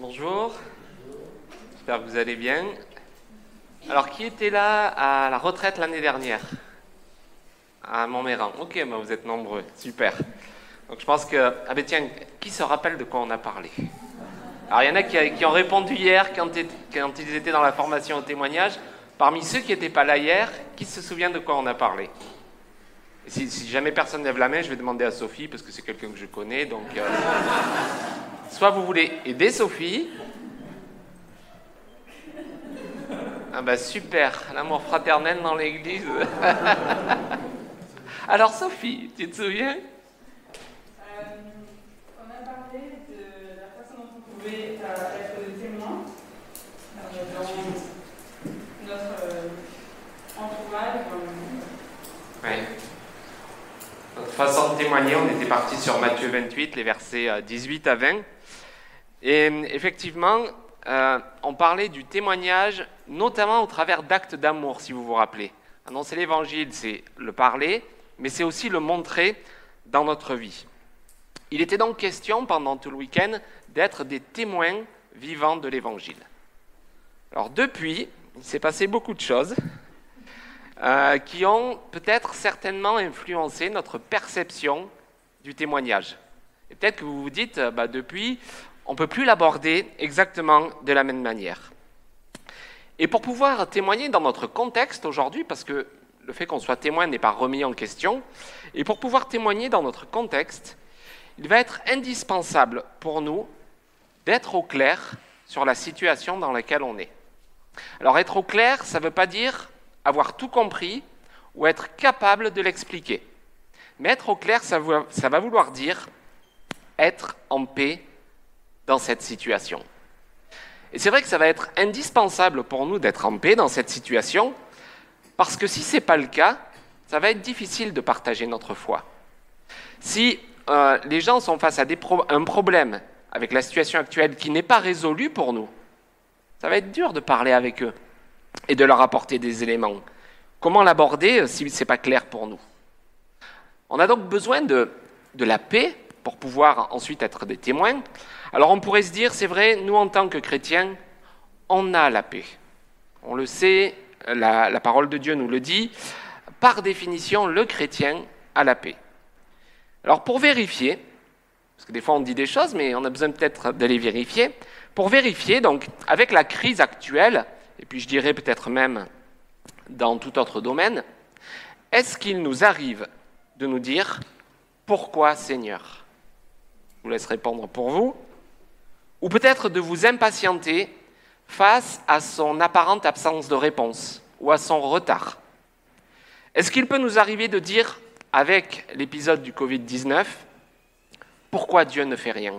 Bonjour, j'espère que vous allez bien. Alors, qui était là à la retraite l'année dernière? À Montméran. Ok, bah, vous êtes nombreux, super. Donc je pense que... Ah ben tiens, qui se rappelle de quoi on a parlé? Alors il y en a qui, ont répondu hier quand, ils étaient dans la formation au témoignage. Parmi ceux qui n'étaient pas là hier, qui se souvient de quoi on a parlé? Si, jamais personne lève la main, je vais demander à Sophie, parce que c'est quelqu'un que je connais. Donc, euh, soit vous voulez aider Sophie. Ah bah super, l'amour fraternel dans l'église. Alors Sophie, tu te souviens? Euh, On a parlé de la façon dont on pouvait euh, être des témoins dans notre entourage. Façon de témoigner, on était parti sur Matthieu 28, les versets 18 euh, à 20. Et effectivement, euh, on parlait du témoignage, notamment au travers d'actes d'amour, si vous vous rappelez. Annoncer l'évangile, c'est le parler, mais c'est aussi le montrer dans notre vie. Il était donc question, pendant tout le week-end, d'être des témoins vivants de l'évangile. Alors depuis, il s'est passé beaucoup de choses. Euh, qui ont peut-être certainement influencé notre perception du témoignage. Et peut-être que vous vous dites, euh, bah, depuis, on ne peut plus l'aborder exactement de la même manière. Et pour pouvoir témoigner dans notre contexte aujourd'hui, parce que le fait qu'on soit témoin n'est pas remis en question, et pour pouvoir témoigner dans notre contexte, il va être indispensable pour nous d'être au clair sur la situation dans laquelle on est. Alors être au clair, ça ne veut pas dire avoir tout compris ou être capable de l'expliquer. Mais être au clair, ça, va vouloir dire être en paix dans cette situation. Et c'est vrai que ça va être indispensable pour nous d'être en paix dans cette situation, parce que si ce n'est pas le cas, ça va être difficile de partager notre foi. Si euh, les gens sont face à un problème avec la situation actuelle qui n'est pas résolu pour nous, ça va être dur de parler avec eux et de leur apporter des éléments. Comment l'aborder euh, si ce n'est pas clair pour nous? On a donc besoin de, de la paix pour pouvoir ensuite être des témoins. Alors on pourrait se dire, c'est vrai, nous en tant que chrétiens, on a la paix. On le sait, la, la, parole de Dieu nous le dit. Par définition, le chrétien a la paix. Alors pour vérifier, parce que des fois on dit des choses, mais on a besoin peut-être de les vérifier, pour vérifier, donc avec la crise actuelle, et puis je dirais peut-être même dans tout autre domaine, est-ce qu'il nous arrive de nous dire pourquoi Seigneur? Je vous laisse répondre pour vous. Ou peut-être de vous impatienter face à son apparente absence de réponse ou à son retard. Est-ce qu'il peut nous arriver de dire, avec l'épisode du Covid-19, pourquoi Dieu ne fait rien?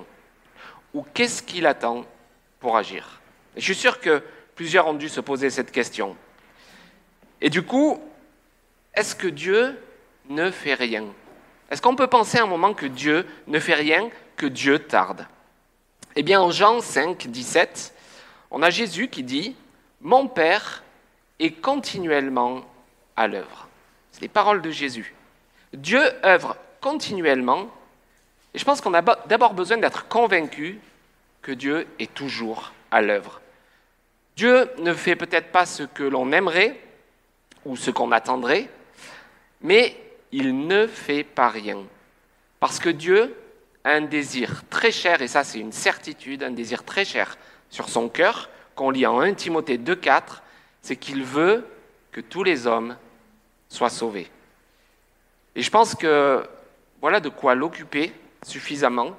Ou qu'est-ce qu'il attend pour agir? Je suis sûr que Plusieurs ont dû se poser cette question. Et du coup, est-ce que Dieu ne fait rien? Est-ce qu'on peut penser un moment que Dieu ne fait rien, que Dieu tarde? Eh bien, en Jean 5, 17, on a Jésus qui dit Mon Père est continuellement à l'œuvre. C'est les paroles de Jésus. Dieu œuvre continuellement, et je pense qu'on a d'abord besoin d'être convaincu que Dieu est toujours à l'œuvre. Dieu ne fait peut-être pas ce que l'on aimerait ou ce qu'on attendrait, mais il ne fait pas rien. Parce que Dieu a un désir très cher, et ça c'est une certitude, un désir très cher sur son cœur, qu'on lit en 1 Timothée 2.4, c'est qu'il veut que tous les hommes soient sauvés. Et je pense que voilà de quoi l'occuper suffisamment,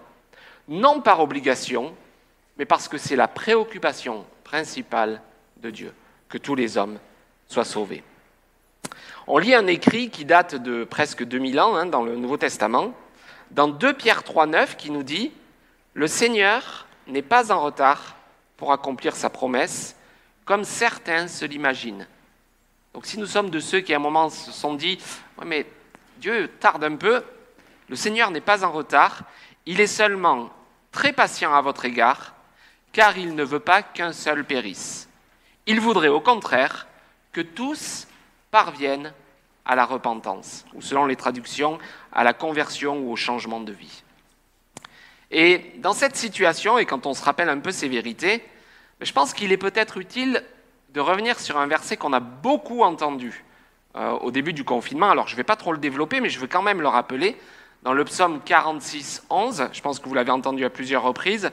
non par obligation, mais parce que c'est la préoccupation de Dieu, que tous les hommes soient sauvés. On lit un écrit qui date de presque 2000 ans hein, dans le Nouveau Testament, dans 2 Pierre 3.9 qui nous dit Le Seigneur n'est pas en retard pour accomplir sa promesse, comme certains se l'imaginent. Donc si nous sommes de ceux qui à un moment se sont dit mais Dieu tarde un peu, le Seigneur n'est pas en retard, il est seulement très patient à votre égard, car il ne veut pas qu'un seul périsse. Il voudrait au contraire que tous parviennent à la repentance, ou selon les traductions, à la conversion ou au changement de vie. Et dans cette situation, et quand on se rappelle un peu ces vérités, je pense qu'il est peut-être utile de revenir sur un verset qu'on a beaucoup entendu euh, au début du confinement. Alors je ne vais pas trop le développer, mais je veux quand même le rappeler. Dans le psaume 46, 11, je pense que vous l'avez entendu à plusieurs reprises,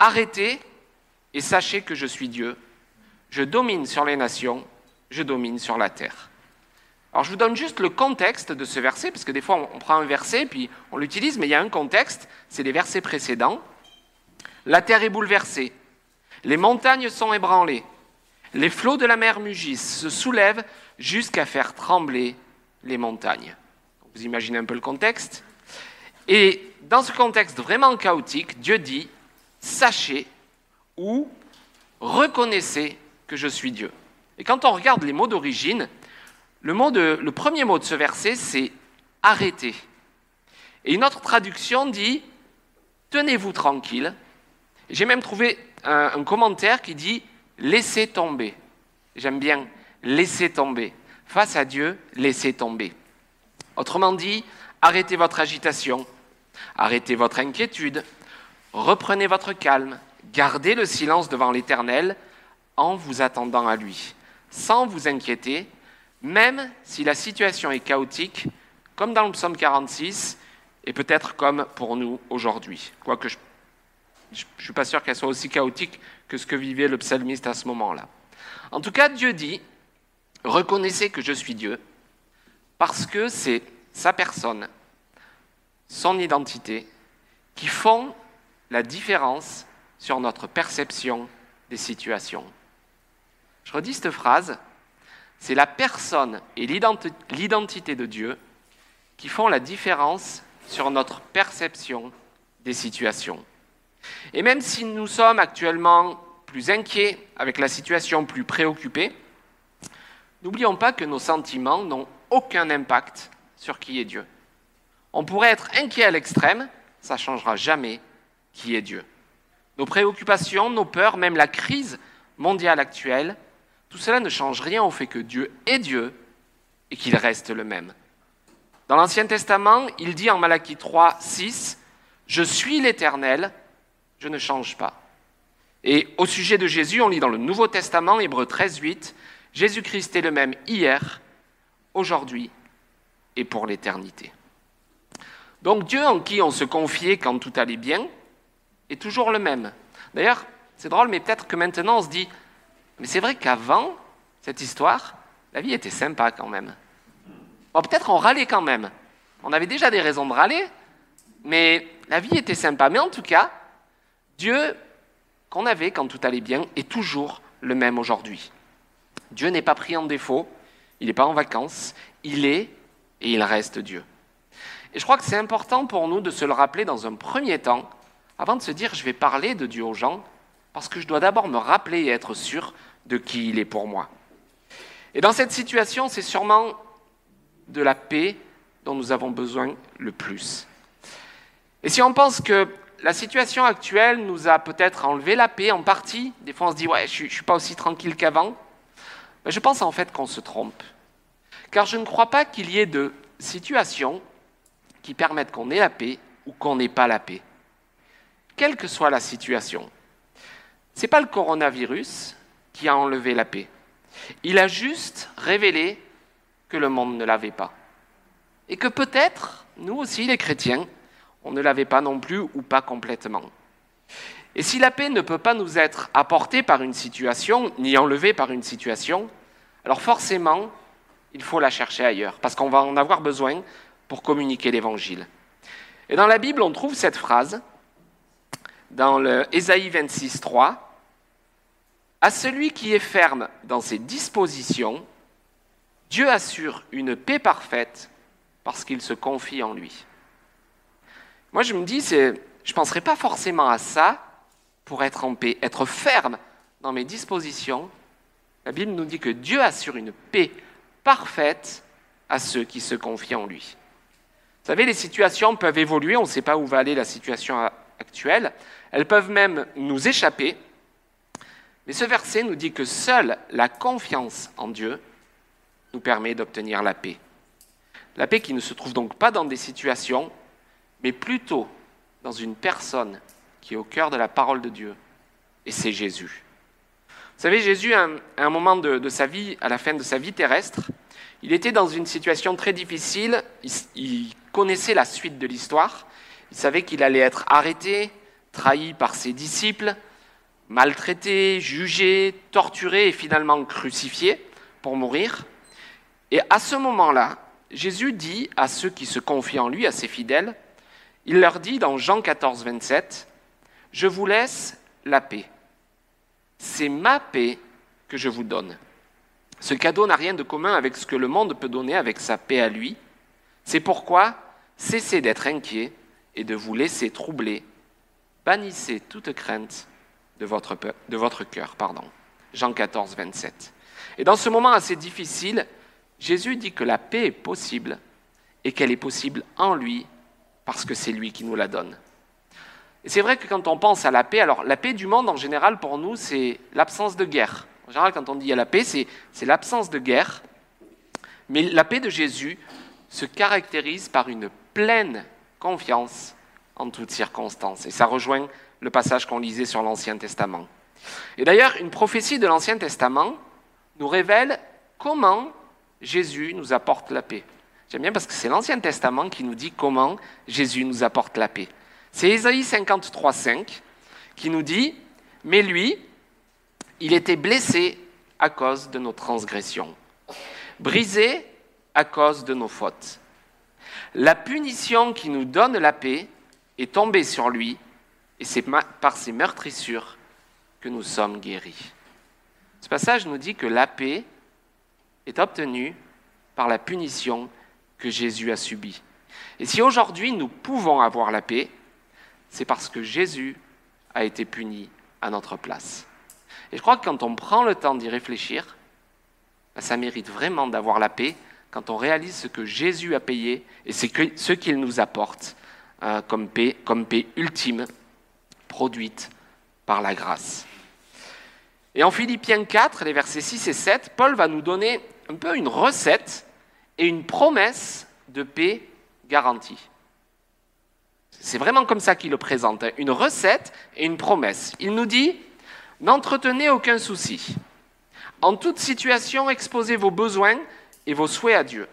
Arrêtez et sachez que je suis Dieu. Je domine sur les nations, je domine sur la terre. Alors je vous donne juste le contexte de ce verset, parce que des fois on prend un verset, puis on l'utilise, mais il y a un contexte, c'est les versets précédents. La terre est bouleversée, les montagnes sont ébranlées, les flots de la mer mugissent, se soulèvent jusqu'à faire trembler les montagnes. Vous imaginez un peu le contexte Et dans ce contexte vraiment chaotique, Dieu dit, sachez ou reconnaissez que je suis Dieu. Et quand on regarde les mots d'origine, le, premier mot de ce verset, c'est arrêtez. Et une autre traduction dit tenez-vous tranquille. J'ai même trouvé un, un, commentaire qui dit laissez tomber. J'aime bien laissez tomber. Face à Dieu, laissez tomber. Autrement dit, arrêtez votre agitation, arrêtez votre inquiétude, reprenez votre calme, gardez le silence devant l'Éternel en vous attendant à lui, sans vous inquiéter, même si la situation est chaotique, comme dans le psaume 46, et peut-être comme pour nous aujourd'hui. Quoique je ne suis pas sûr qu'elle soit aussi chaotique que ce que vivait le psalmiste à ce moment-là. En tout cas, Dieu dit, reconnaissez que je suis Dieu, parce que c'est sa personne, son identité, qui font la différence sur notre perception des situations. Je redis cette phrase, c'est la personne et l'identité de Dieu qui font la différence sur notre perception des situations. Et même si nous sommes actuellement plus inquiets avec la situation, plus préoccupés, n'oublions pas que nos sentiments n'ont aucun impact sur qui est Dieu. On pourrait être inquiet à l'extrême, ça ne changera jamais qui est Dieu. Nos préoccupations, nos peurs, même la crise mondiale actuelle, tout cela ne change rien au fait que Dieu est Dieu et qu'il reste le même. Dans l'Ancien Testament, il dit en Malachie 3, 6, Je suis l'Éternel, je ne change pas. Et au sujet de Jésus, on lit dans le Nouveau Testament, Hébreu 13, 8, Jésus-Christ est le même hier, aujourd'hui et pour l'éternité. Donc Dieu en qui on se confiait quand tout allait bien est toujours le même. D'ailleurs, c'est drôle, mais peut-être que maintenant on se dit, mais c'est vrai qu'avant cette histoire, la vie était sympa quand même. Bon, peut-être on râlait quand même. On avait déjà des raisons de râler, mais la vie était sympa. Mais en tout cas, Dieu qu'on avait quand tout allait bien est toujours le même aujourd'hui. Dieu n'est pas pris en défaut, il n'est pas en vacances, il est et il reste Dieu. Et je crois que c'est important pour nous de se le rappeler dans un premier temps, avant de se dire je vais parler de Dieu aux gens, parce que je dois d'abord me rappeler et être sûr de qui il est pour moi. Et dans cette situation, c'est sûrement de la paix dont nous avons besoin le plus. Et si on pense que la situation actuelle nous a peut-être enlevé la paix en partie, des fois on se dit ouais, je ne suis pas aussi tranquille qu'avant, mais je pense en fait qu'on se trompe. Car je ne crois pas qu'il y ait de situations qui permettent qu'on ait la paix ou qu'on n'ait pas la paix. Quelle que soit la situation. Ce n'est pas le coronavirus qui a enlevé la paix. Il a juste révélé que le monde ne l'avait pas. Et que peut-être, nous aussi les chrétiens, on ne l'avait pas non plus ou pas complètement. Et si la paix ne peut pas nous être apportée par une situation, ni enlevée par une situation, alors forcément, il faut la chercher ailleurs, parce qu'on va en avoir besoin pour communiquer l'Évangile. Et dans la Bible, on trouve cette phrase, dans le Ésaïe 26, 3, À celui qui est ferme dans ses dispositions, Dieu assure une paix parfaite parce qu'il se confie en lui. Moi, je me dis, je ne penserai pas forcément à ça pour être en paix, être ferme dans mes dispositions. La Bible nous dit que Dieu assure une paix parfaite à ceux qui se confient en lui. Vous savez, les situations peuvent évoluer, on ne sait pas où va aller la situation actuelle, elles peuvent même nous échapper, mais ce verset nous dit que seule la confiance en Dieu nous permet d'obtenir la paix. La paix qui ne se trouve donc pas dans des situations, mais plutôt dans une personne qui est au cœur de la parole de Dieu, et c'est Jésus. Vous savez, Jésus, à un, moment de, sa vie, à la fin de sa vie terrestre, il était dans une situation très difficile, il connaissait la suite de l'histoire, il savait qu'il allait être arrêté, trahi par ses disciples, maltraité, jugé, torturé et finalement crucifié pour mourir. Et à ce moment-là, Jésus dit à ceux qui se confient en lui, à ses fidèles, il leur dit dans Jean 14, 27, Je vous laisse la paix. C'est ma paix que je vous donne. Ce cadeau n'a rien de commun avec ce que le monde peut donner avec sa paix à lui. C'est pourquoi cessez d'être inquiets et de vous laisser troubler. Bannissez toute crainte de votre, de votre cœur. Pardon. Jean 14, 27. Et dans ce moment assez difficile, Jésus dit que la paix est possible et qu'elle est possible en lui parce que c'est lui qui nous la donne. Et c'est vrai que quand on pense à la paix, alors la paix du monde en général pour nous, c'est l'absence de guerre. En général, quand on dit à la paix, c'est l'absence de guerre. Mais la paix de Jésus se caractérise par une pleine confiance en toutes circonstances. Et ça rejoint le passage qu'on lisait sur l'Ancien Testament. Et d'ailleurs, une prophétie de l'Ancien Testament nous révèle comment Jésus nous apporte la paix. J'aime bien parce que c'est l'Ancien Testament qui nous dit comment Jésus nous apporte la paix. C'est Ésaïe 53, 5 qui nous dit Mais lui, il était blessé à cause de nos transgressions, brisé à cause de nos fautes. La punition qui nous donne la paix est tombée sur lui, et c'est par ses meurtrissures que nous sommes guéris. Ce passage nous dit que la paix est obtenu par la punition que Jésus a subie. Et si aujourd'hui nous pouvons avoir la paix, c'est parce que Jésus a été puni à notre place. Et je crois que quand on prend le temps d'y réfléchir, ben, ça mérite vraiment d'avoir la paix quand on réalise ce que Jésus a payé et ce qu'il nous apporte euh, comme, paix, ultime produite par la grâce. Et en Philippiens 4, les versets 6 et 7, Paul va nous donner un peu une recette et une promesse de paix garantie. C'est vraiment comme ça qu'il le présente, hein. une recette et une promesse. Il nous dit, n'entretenez aucun souci. En toute situation, exposez vos besoins et vos souhaits à Dieu,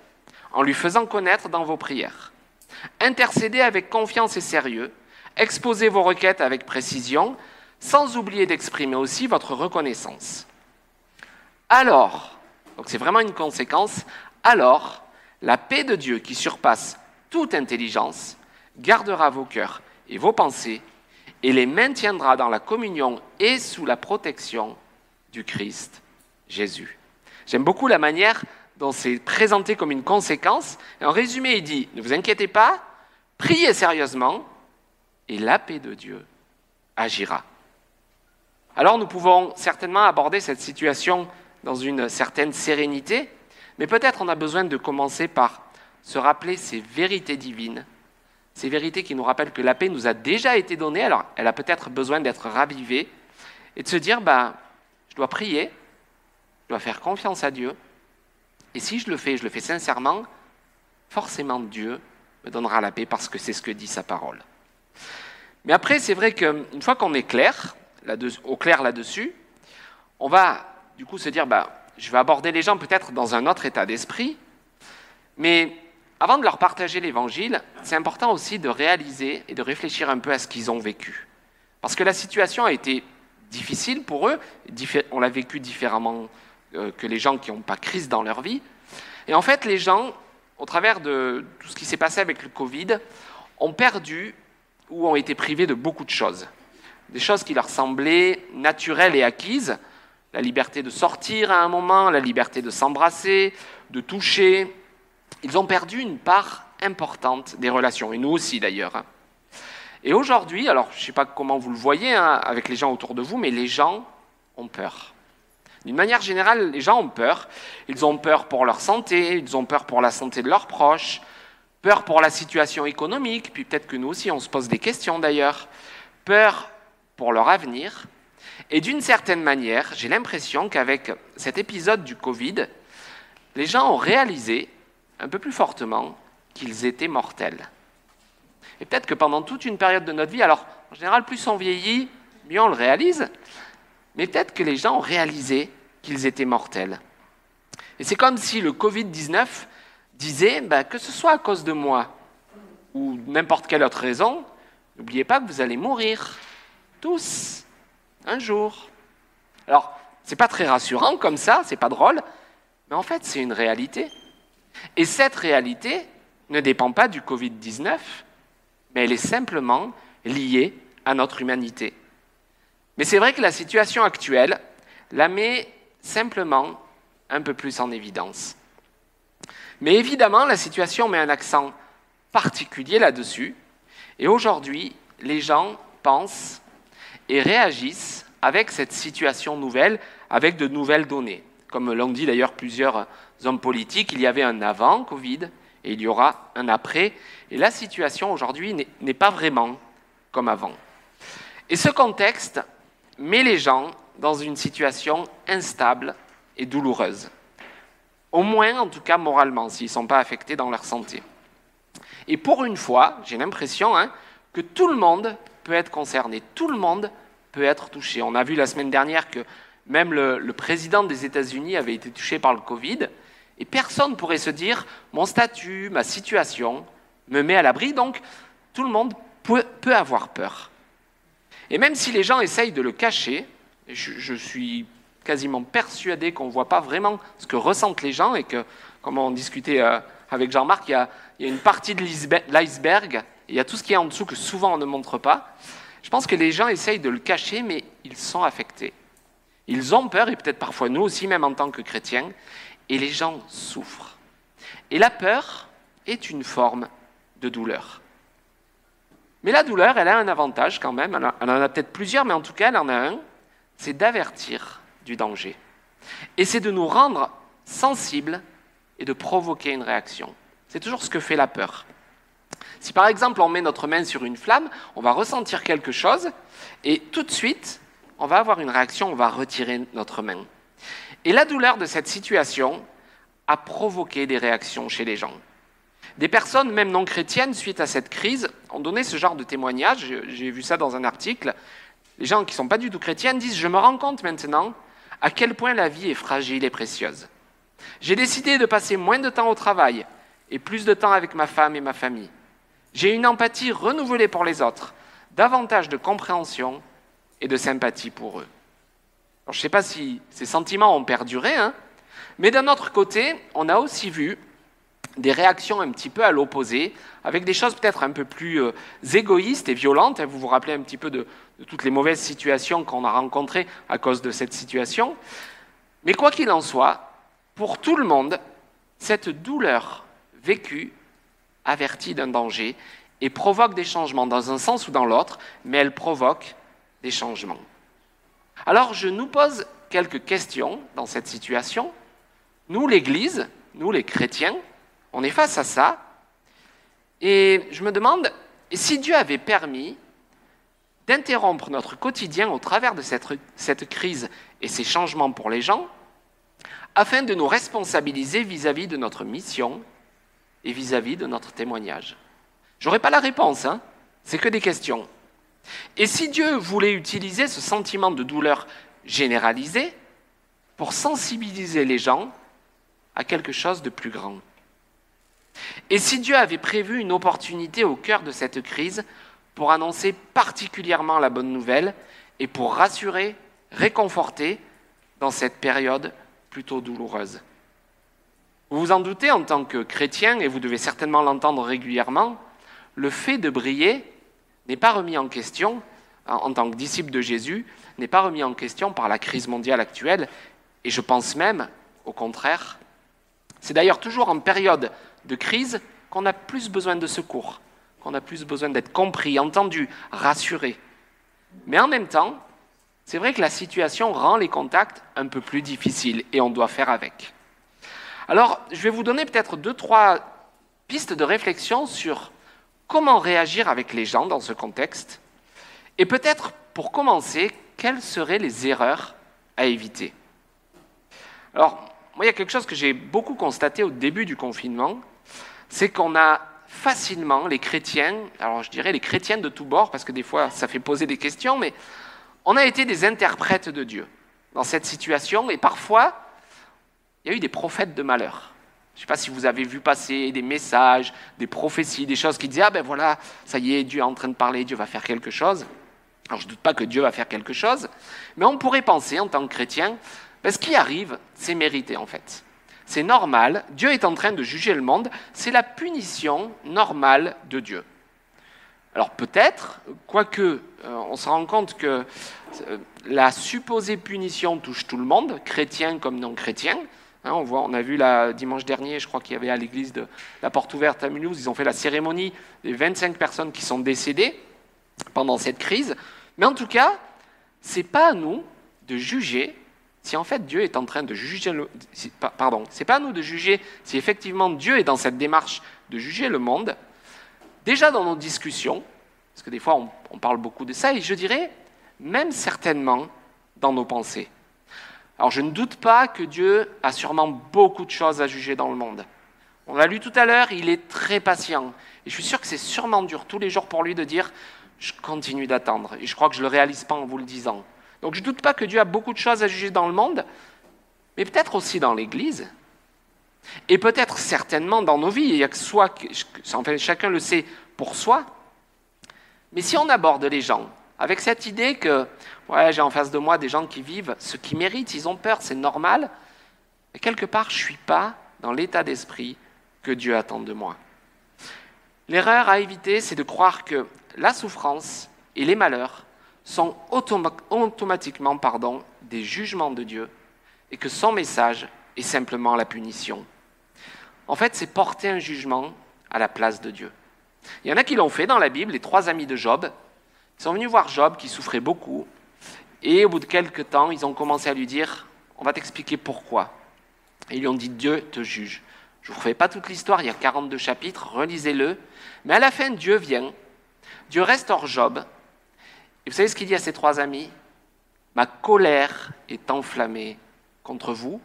en lui faisant connaître dans vos prières. Intercédez avec confiance et sérieux, exposez vos requêtes avec précision, sans oublier d'exprimer aussi votre reconnaissance. Alors, donc c'est vraiment une conséquence. Alors, la paix de Dieu qui surpasse toute intelligence gardera vos cœurs et vos pensées et les maintiendra dans la communion et sous la protection du Christ Jésus. J'aime beaucoup la manière dont c'est présenté comme une conséquence. en résumé, il dit, ne vous inquiétez pas, priez sérieusement et la paix de Dieu agira. Alors nous pouvons certainement aborder cette situation dans une certaine sérénité, mais peut-être on a besoin de commencer par se rappeler ces vérités divines, ces vérités qui nous rappellent que la paix nous a déjà été donnée, alors elle a peut-être besoin d'être ravivée, et de se dire, bah, je dois prier, je dois faire confiance à Dieu, et si je le fais, je le fais sincèrement, forcément Dieu me donnera la paix parce que c'est ce que dit sa parole. Mais après, c'est vrai qu'une fois qu'on est clair, au clair là-dessus, on va du coup se dire, bah, je vais aborder les gens peut-être dans un autre état d'esprit, mais avant de leur partager l'évangile, c'est important aussi de réaliser et de réfléchir un peu à ce qu'ils ont vécu. Parce que la situation a été difficile pour eux, on l'a vécu différemment que les gens qui n'ont pas crise dans leur vie. Et en fait, les gens, au travers de tout ce qui s'est passé avec le Covid, ont perdu ou ont été privés de beaucoup de choses. Des choses qui leur semblaient naturelles et acquises, la liberté de sortir à un moment, la liberté de s'embrasser, de toucher. Ils ont perdu une part importante des relations, et nous aussi d'ailleurs. Et aujourd'hui, alors je ne sais pas comment vous le voyez hein, avec les gens autour de vous, mais les gens ont peur. D'une manière générale, les gens ont peur. Ils ont peur pour leur santé, ils ont peur pour la santé de leurs proches, peur pour la situation économique, puis peut-être que nous aussi on se pose des questions d'ailleurs, peur pour leur avenir, et d'une certaine manière, j'ai l'impression qu'avec cet épisode du Covid, les gens ont réalisé un peu plus fortement qu'ils étaient mortels. Et peut-être que pendant toute une période de notre vie, alors en général, plus on vieillit, mieux on le réalise, mais peut-être que les gens ont réalisé qu'ils étaient mortels. Et c'est comme si le Covid-19 disait, ben, que ce soit à cause de moi ou n'importe quelle autre raison, n'oubliez pas que vous allez mourir, tous, un jour. Alors, c'est pas très rassurant comme ça, c'est pas drôle, mais en fait, c'est une réalité. Et cette réalité ne dépend pas du Covid-19, mais elle est simplement liée à notre humanité. Mais c'est vrai que la situation actuelle la met simplement un peu plus en évidence. Mais évidemment, la situation met un accent particulier là-dessus, et aujourd'hui, les gens pensent et réagissent avec cette situation nouvelle, avec de nouvelles données. Comme l'ont dit d'ailleurs plusieurs hommes politiques, il y avait un avant Covid et il y aura un après. Et la situation aujourd'hui n'est pas vraiment comme avant. Et ce contexte met les gens dans une situation instable et douloureuse. Au moins, en tout cas moralement, s'ils ne sont pas affectés dans leur santé. Et pour une fois, j'ai l'impression hein, que tout le monde peut être concerné, tout le monde peut être touché. On a vu la semaine dernière que même le, président des États-Unis avait été touché par le Covid, et personne ne pourrait se dire mon statut, ma situation me met à l'abri, donc tout le monde peut, avoir peur. Et même si les gens essayent de le cacher, je, suis quasiment persuadé qu'on ne voit pas vraiment ce que ressentent les gens et que, comme on discutait euh, avec Jean-Marc, il, il, y a une partie de l'iceberg, il y a tout ce qui est en dessous que souvent on ne montre pas. Je pense que les gens essayent de le cacher, mais ils sont affectés. Ils ont peur, et peut-être parfois nous aussi, même en tant que chrétiens, et les gens souffrent. Et la peur est une forme de douleur. Mais la douleur, elle a un avantage quand même, elle en a peut-être plusieurs, mais en tout cas, elle en a un, c'est d'avertir du danger. Et c'est de nous rendre sensibles et de provoquer une réaction. C'est toujours ce que fait la peur. Si par exemple on met notre main sur une flamme, on va ressentir quelque chose et tout de suite, on va avoir une réaction, on va retirer notre main. Et la douleur de cette situation a provoqué des réactions chez les gens. Des personnes, même non chrétiennes, suite à cette crise, ont donné ce genre de témoignage. J'ai vu ça dans un article. Les gens qui ne sont pas du tout chrétiennes disent Je me rends compte maintenant à quel point la vie est fragile et précieuse. J'ai décidé de passer moins de temps au travail et plus de temps avec ma femme et ma famille. J'ai une empathie renouvelée pour les autres, davantage de compréhension et de sympathie pour eux. Je ne sais pas si ces sentiments ont perduré, hein, mais d'un autre côté, on a aussi vu des réactions un petit peu à l'opposé, avec des choses peut-être un peu plus euh, égoïstes et violentes. Vous vous rappelez un petit peu de, de toutes les mauvaises situations qu'on a rencontrées à cause de cette situation. Mais quoi qu'il en soit, pour tout le monde, cette douleur vécue avertit d'un danger et provoque des changements dans un sens ou dans l'autre, mais elle provoque des changements. Alors je nous pose quelques questions dans cette situation. Nous, l'Église, nous les chrétiens, on est face à ça. Et je me demande, si Dieu avait permis d'interrompre notre quotidien au travers de cette, crise et ces changements pour les gens, afin de nous responsabiliser vis-à-vis -vis de notre mission et vis-à-vis -vis de notre témoignage J'aurais pas la réponse, hein c'est que des questions. Et si Dieu voulait utiliser ce sentiment de douleur généralisé pour sensibiliser les gens à quelque chose de plus grand? Et si Dieu avait prévu une opportunité au cœur de cette crise pour annoncer particulièrement la bonne nouvelle et pour rassurer, réconforter dans cette période plutôt douloureuse. Vous vous en doutez, en tant que chrétien, et vous devez certainement l'entendre régulièrement, le fait de briller n'est pas remis en question, en tant que disciple de Jésus, n'est pas remis en question par la crise mondiale actuelle, et je pense même, au contraire, c'est d'ailleurs toujours en période de crise qu'on a plus besoin de secours, qu'on a plus besoin d'être compris, entendu, rassuré. Mais en même temps, c'est vrai que la situation rend les contacts un peu plus difficiles et on doit faire avec. Alors, je vais vous donner peut-être deux, trois pistes de réflexion sur comment réagir avec les gens dans ce contexte Et peut-être, pour commencer, quelles seraient les erreurs à éviter? Alors, moi, il y a quelque chose que j'ai beaucoup constaté au début du confinement, c'est qu'on a facilement les chrétiens, alors je dirais les chrétiens de tous bords, parce que des fois ça fait poser des questions, mais on a été des interprètes de Dieu dans cette situation, et parfois il y a eu des prophètes de malheur. Je ne sais pas si vous avez vu passer des messages, des prophéties, des choses qui disaient Ah ben voilà, ça y est, Dieu est en train de parler, Dieu va faire quelque chose. Alors je ne doute pas que Dieu va faire quelque chose, mais on pourrait penser en tant que chrétien, ben, ce qui arrive, c'est mérité en fait. C'est normal, Dieu est en train de juger le monde, c'est la punition normale de Dieu. Alors peut-être, quoique euh, on se rend compte que euh, la supposée punition touche tout le monde, chrétien comme non chrétien, Hein, on, voit, on a vu la, dimanche dernier, je crois qu'il y avait à l'église de la Porte Ouverte à Mulhouse, ils ont fait la cérémonie des 25 personnes qui sont décédées pendant cette crise. Mais en tout cas, c'est pas à nous de juger si en fait Dieu est en train de juger le, pardon, c'est pas à nous de juger si effectivement Dieu est dans cette démarche de juger le monde. Déjà dans nos discussions, parce que des fois on, on parle beaucoup de ça, et je dirais même certainement dans nos pensées. Alors je ne doute pas que Dieu a sûrement beaucoup de choses à juger dans le monde. On l'a lu tout à l'heure, il est très patient. Et je suis sûr que c'est sûrement dur tous les jours pour lui de dire je continue d'attendre. Et je crois que je ne le réalise pas en vous le disant. Donc je ne doute pas que Dieu a beaucoup de choses à juger dans le monde, mais peut-être aussi dans l'Église. Et peut-être certainement dans nos vies. Il y a que soit, enfin, chacun le sait pour soi. Mais si on aborde les gens avec cette idée que j'ai en face de moi des gens qui vivent ce qu'ils méritent, ils ont peur, c'est normal, mais quelque part, je ne suis pas dans l'état d'esprit que Dieu attend de moi. L'erreur à éviter, c'est de croire que la souffrance et les malheurs sont automatiquement pardon, des jugements de Dieu et que son message est simplement la punition. En fait, c'est porter un jugement à la place de Dieu. Il y en a qui l'ont fait dans la Bible, les trois amis de Job, ils sont venus voir Job qui souffrait beaucoup. Et au bout de quelques temps, ils ont commencé à lui dire On va t'expliquer pourquoi. Et ils lui ont dit Dieu te juge. Je ne vous refais pas toute l'histoire, il y a 42 chapitres, relisez-le. Mais à la fin, Dieu vient. Dieu restaure Job. Et vous savez ce qu'il dit à ses trois amis? Ma colère est enflammée contre vous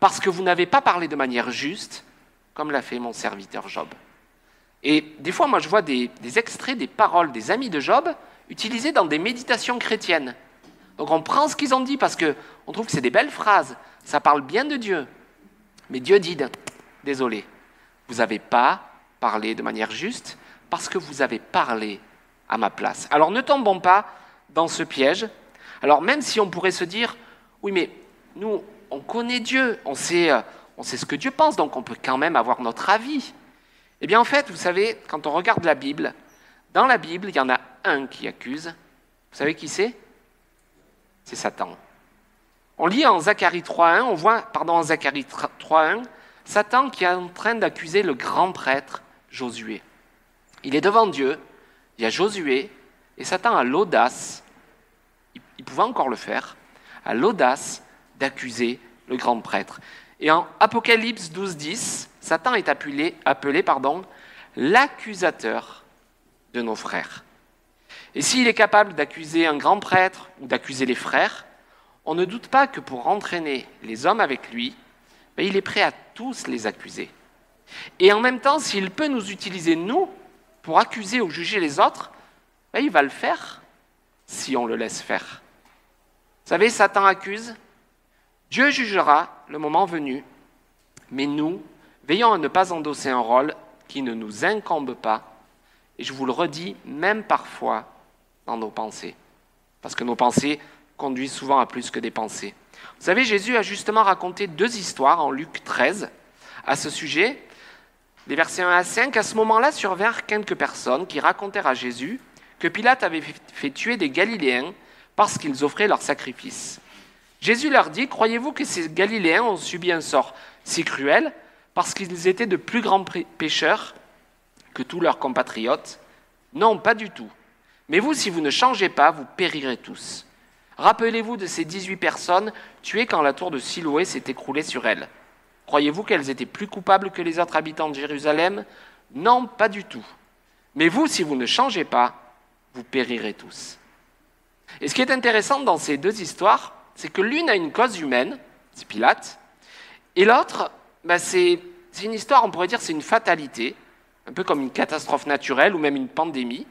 parce que vous n'avez pas parlé de manière juste comme l'a fait mon serviteur Job. Et des fois, moi, je vois des, des extraits des paroles des amis de Job utilisés dans des méditations chrétiennes. Donc on prend ce qu'ils ont dit parce qu'on trouve que c'est des belles phrases, ça parle bien de Dieu. Mais Dieu dit, désolé, vous n'avez pas parlé de manière juste parce que vous avez parlé à ma place. Alors ne tombons pas dans ce piège. Alors même si on pourrait se dire, oui mais nous, on connaît Dieu, on sait, euh, on sait ce que Dieu pense, donc on peut quand même avoir notre avis. Eh bien en fait, vous savez, quand on regarde la Bible, dans la Bible, il y en a un qui accuse. Vous savez qui c'est? C'est Satan. On lit en Zacharie 3.1, on voit, pardon, en Zacharie 3.1, Satan qui est en train d'accuser le grand prêtre Josué. Il est devant Dieu, il y a Josué, et Satan a l'audace, il pouvait encore le faire, a l'audace d'accuser le grand prêtre. Et en Apocalypse 12.10, Satan est appelé, appelé pardon, l'accusateur de nos frères. Et s'il est capable d'accuser un grand prêtre ou d'accuser les frères, on ne doute pas que pour entraîner les hommes avec lui, ben, il est prêt à tous les accuser. Et en même temps, s'il peut nous utiliser, nous, pour accuser ou juger les autres, ben, il va le faire si on le laisse faire. Vous savez, Satan accuse, Dieu jugera le moment venu, mais nous, veillons à ne pas endosser un rôle qui ne nous incombe pas et je vous le redis, même parfois dans nos pensées. Parce que nos pensées conduisent souvent à plus que des pensées. Vous savez, Jésus a justement raconté deux histoires en Luc 13 à ce sujet. Les versets 1 à 5, à ce moment-là survinrent quelques personnes qui racontèrent à Jésus que Pilate avait fait tuer des Galiléens parce qu'ils offraient leurs sacrifices. Jésus leur dit, croyez-vous que ces Galiléens ont subi un sort si cruel parce qu'ils étaient de plus grands pécheurs que tous leurs compatriotes? Non, pas du tout. Mais vous, si vous ne changez pas, vous périrez tous. Rappelez-vous de ces 18 personnes tuées quand la tour de Siloé s'est écroulée sur elles. Croyez-vous qu'elles étaient plus coupables que les autres habitants de Jérusalem? Non, pas du tout. Mais vous, si vous ne changez pas, vous périrez tous. Et ce qui est intéressant dans ces deux histoires, c'est que l'une a une cause humaine, c'est Pilate, et l'autre, bah, c'est une histoire, on pourrait dire, c'est une fatalité, un peu comme une catastrophe naturelle ou même une pandémie.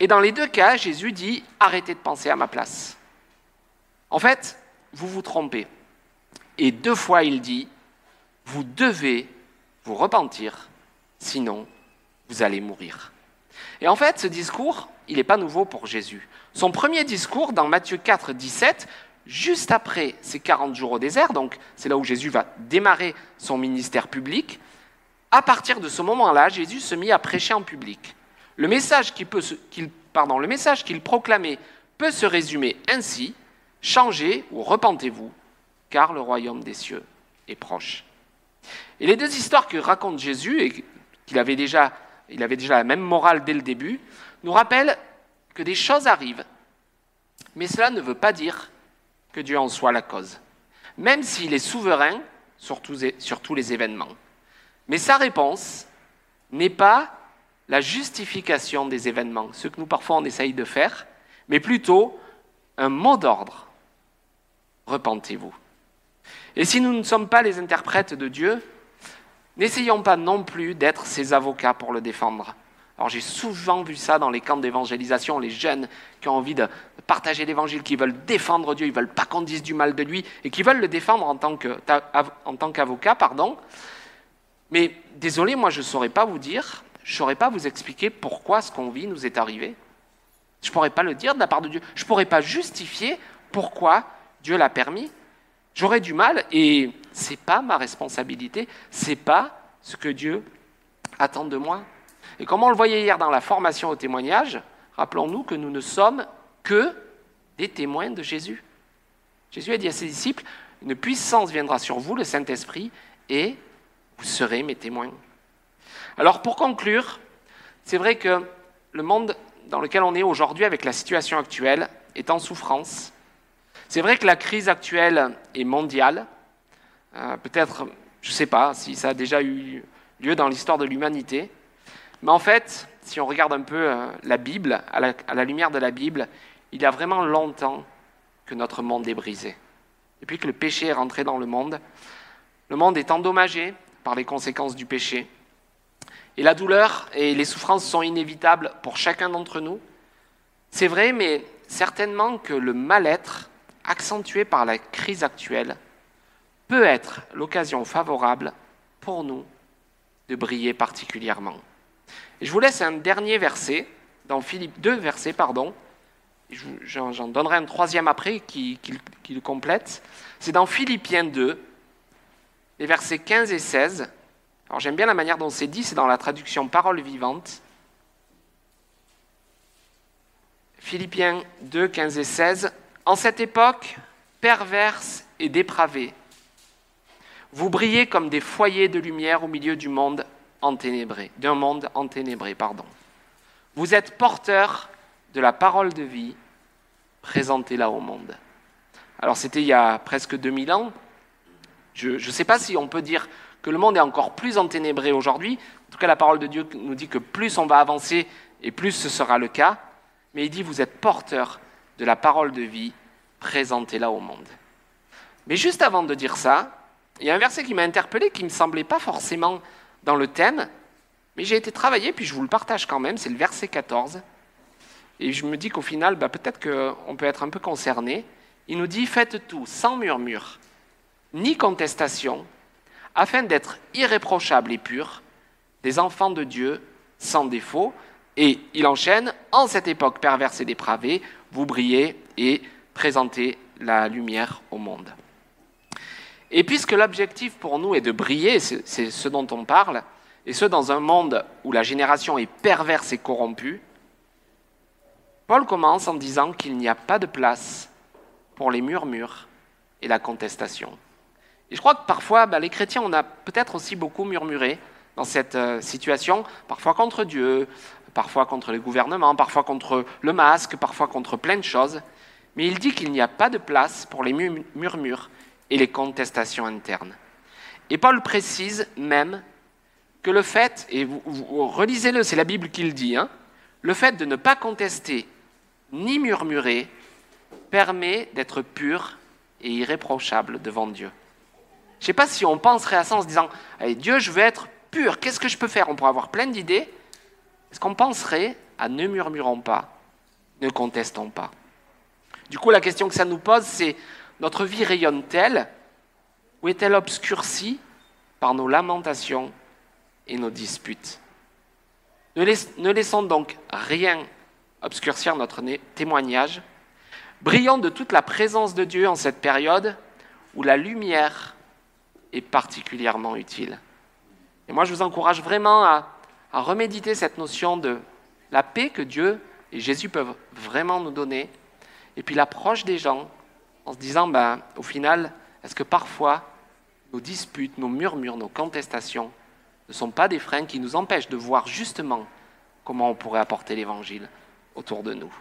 Et dans les deux cas, Jésus dit arrêtez de penser à ma place. En fait, vous vous trompez. Et deux fois, il dit vous devez vous repentir, sinon vous allez mourir. Et en fait, ce discours, il n'est pas nouveau pour Jésus. Son premier discours, dans Matthieu 4, 17, juste après ces 40 jours au désert, donc c'est là où Jésus va démarrer son ministère public, à partir de ce moment-là, Jésus se mit à prêcher en public. Le message qu'il le message qu'il proclamait peut se résumer ainsi changez ou repentez-vous, car le royaume des cieux est proche. Et les deux histoires que raconte Jésus et qu'il avait déjà, la même morale dès le début, nous rappellent que des choses arrivent, mais cela ne veut pas dire que Dieu en soit la cause, même s'il est souverain sur tous, les événements. Mais sa réponse n'est pas la justification des événements, ce que nous parfois on essaye de faire, mais plutôt un mot d'ordre. Repentez-vous. Et si nous ne sommes pas les interprètes de Dieu, n'essayons pas non plus d'être ses avocats pour le défendre. Alors j'ai souvent vu ça dans les camps d'évangélisation, les jeunes qui ont envie de partager l'évangile, qui veulent défendre Dieu, ils veulent pas qu'on dise du mal de lui, et qui veulent le défendre en tant qu'avocat, pardon. Mais désolé, moi je ne saurais pas vous dire, je ne saurais pas vous expliquer pourquoi ce qu'on vit nous est arrivé. Je ne pourrais pas le dire de la part de Dieu. Je ne pourrais pas justifier pourquoi Dieu l'a permis. J'aurais du mal et ce n'est pas ma responsabilité, ce n'est pas ce que Dieu attend de moi. Et comme on le voyait hier dans la formation au témoignage, rappelons-nous que nous ne sommes que des témoins de Jésus. Jésus a dit à ses disciples, une puissance viendra sur vous, le Saint-Esprit, et vous serez mes témoins. Alors pour conclure, c'est vrai que le monde dans lequel on est aujourd'hui avec la situation actuelle est en souffrance. C'est vrai que la crise actuelle est mondiale. Euh, peut-être, je ne sais pas si ça a déjà eu lieu dans l'histoire de l'humanité. Mais en fait, si on regarde un peu euh, la Bible, à la, lumière de la Bible, il y a vraiment longtemps que notre monde est brisé. Depuis que le péché est rentré dans le monde, le monde est endommagé par les conséquences du péché. Et la douleur et les souffrances sont inévitables pour chacun d'entre nous. C'est vrai, mais certainement que le mal-être accentué par la crise actuelle, peut être l'occasion favorable pour nous de briller particulièrement. Et je vous laisse un dernier verset, dans Philippe, deux versets, pardon, j'en donnerai un troisième après qui, qui le complète. C'est dans Philippiens 2, les versets 15 et 16. Alors j'aime bien la manière dont c'est dit, c'est dans la traduction parole vivante. Philippiens 2, 15 et 16. En cette époque perverse et dépravée, vous brillez comme des foyers de lumière au milieu du monde d'un monde enténébré, pardon. Vous êtes porteur de la parole de vie, présentez-la au monde. Alors c'était il y a presque 2000 ans. Je ne sais pas si on peut dire que le monde est encore plus enténébré aujourd'hui. En tout cas, la parole de Dieu nous dit que plus on va avancer et plus ce sera le cas. Mais il dit, vous êtes porteur de la parole de vie, présentez-la au monde. Mais juste avant de dire ça, il y a un verset qui m'a interpellé, qui ne me semblait pas forcément dans le thème, mais j'ai été travaillé, puis je vous le partage quand même, c'est le verset 14. Et je me dis qu'au final, bah, peut-être qu'on peut être un peu concerné. Il nous dit, faites tout sans murmure, ni contestation, afin d'être irréprochables et purs, des enfants de Dieu sans défaut. Et il enchaîne, en cette époque perverse et dépravée, vous brillez et présentez la lumière au monde. Et puisque l'objectif pour nous est de briller, c'est ce dont on parle, et ce dans un monde où la génération est perverse et corrompue, Paul commence en disant qu'il n'y a pas de place pour les murmures et la contestation. Et je crois que parfois, bah, les chrétiens, on a peut-être aussi beaucoup murmuré dans cette euh, situation, parfois contre Dieu, parfois contre les gouvernements, parfois contre le masque, parfois contre plein de choses. Mais il dit qu'il n'y a pas de place pour les murmures et les contestations internes. Et Paul précise même que le fait, et vous, relisez-le, c'est la Bible qui le dit, hein, le fait de ne pas contester ni murmurer permet d'être pur et irréprochable devant Dieu. Je ne sais pas si on penserait à ça en se disant Dieu, je veux être pur. Qu'est-ce que je peux faire? On pourrait avoir plein d'idées. Est-ce qu'on penserait à ne murmurons pas, ne contestons pas Du coup, la question que ça nous pose, c'est notre vie rayonne-t-elle ou est-elle obscurcie par nos lamentations et nos disputes? Ne, laissons donc rien obscurcir notre témoignage. Brillons de toute la présence de Dieu en cette période où la lumière est particulièrement utile. Et moi, je vous encourage vraiment à, reméditer cette notion de la paix que Dieu et Jésus peuvent vraiment nous donner, et puis l'approche des gens en se disant, ben, au final, est-ce que parfois nos disputes, nos murmures, nos contestations ne sont pas des freins qui nous empêchent de voir justement comment on pourrait apporter l'Évangile autour de nous?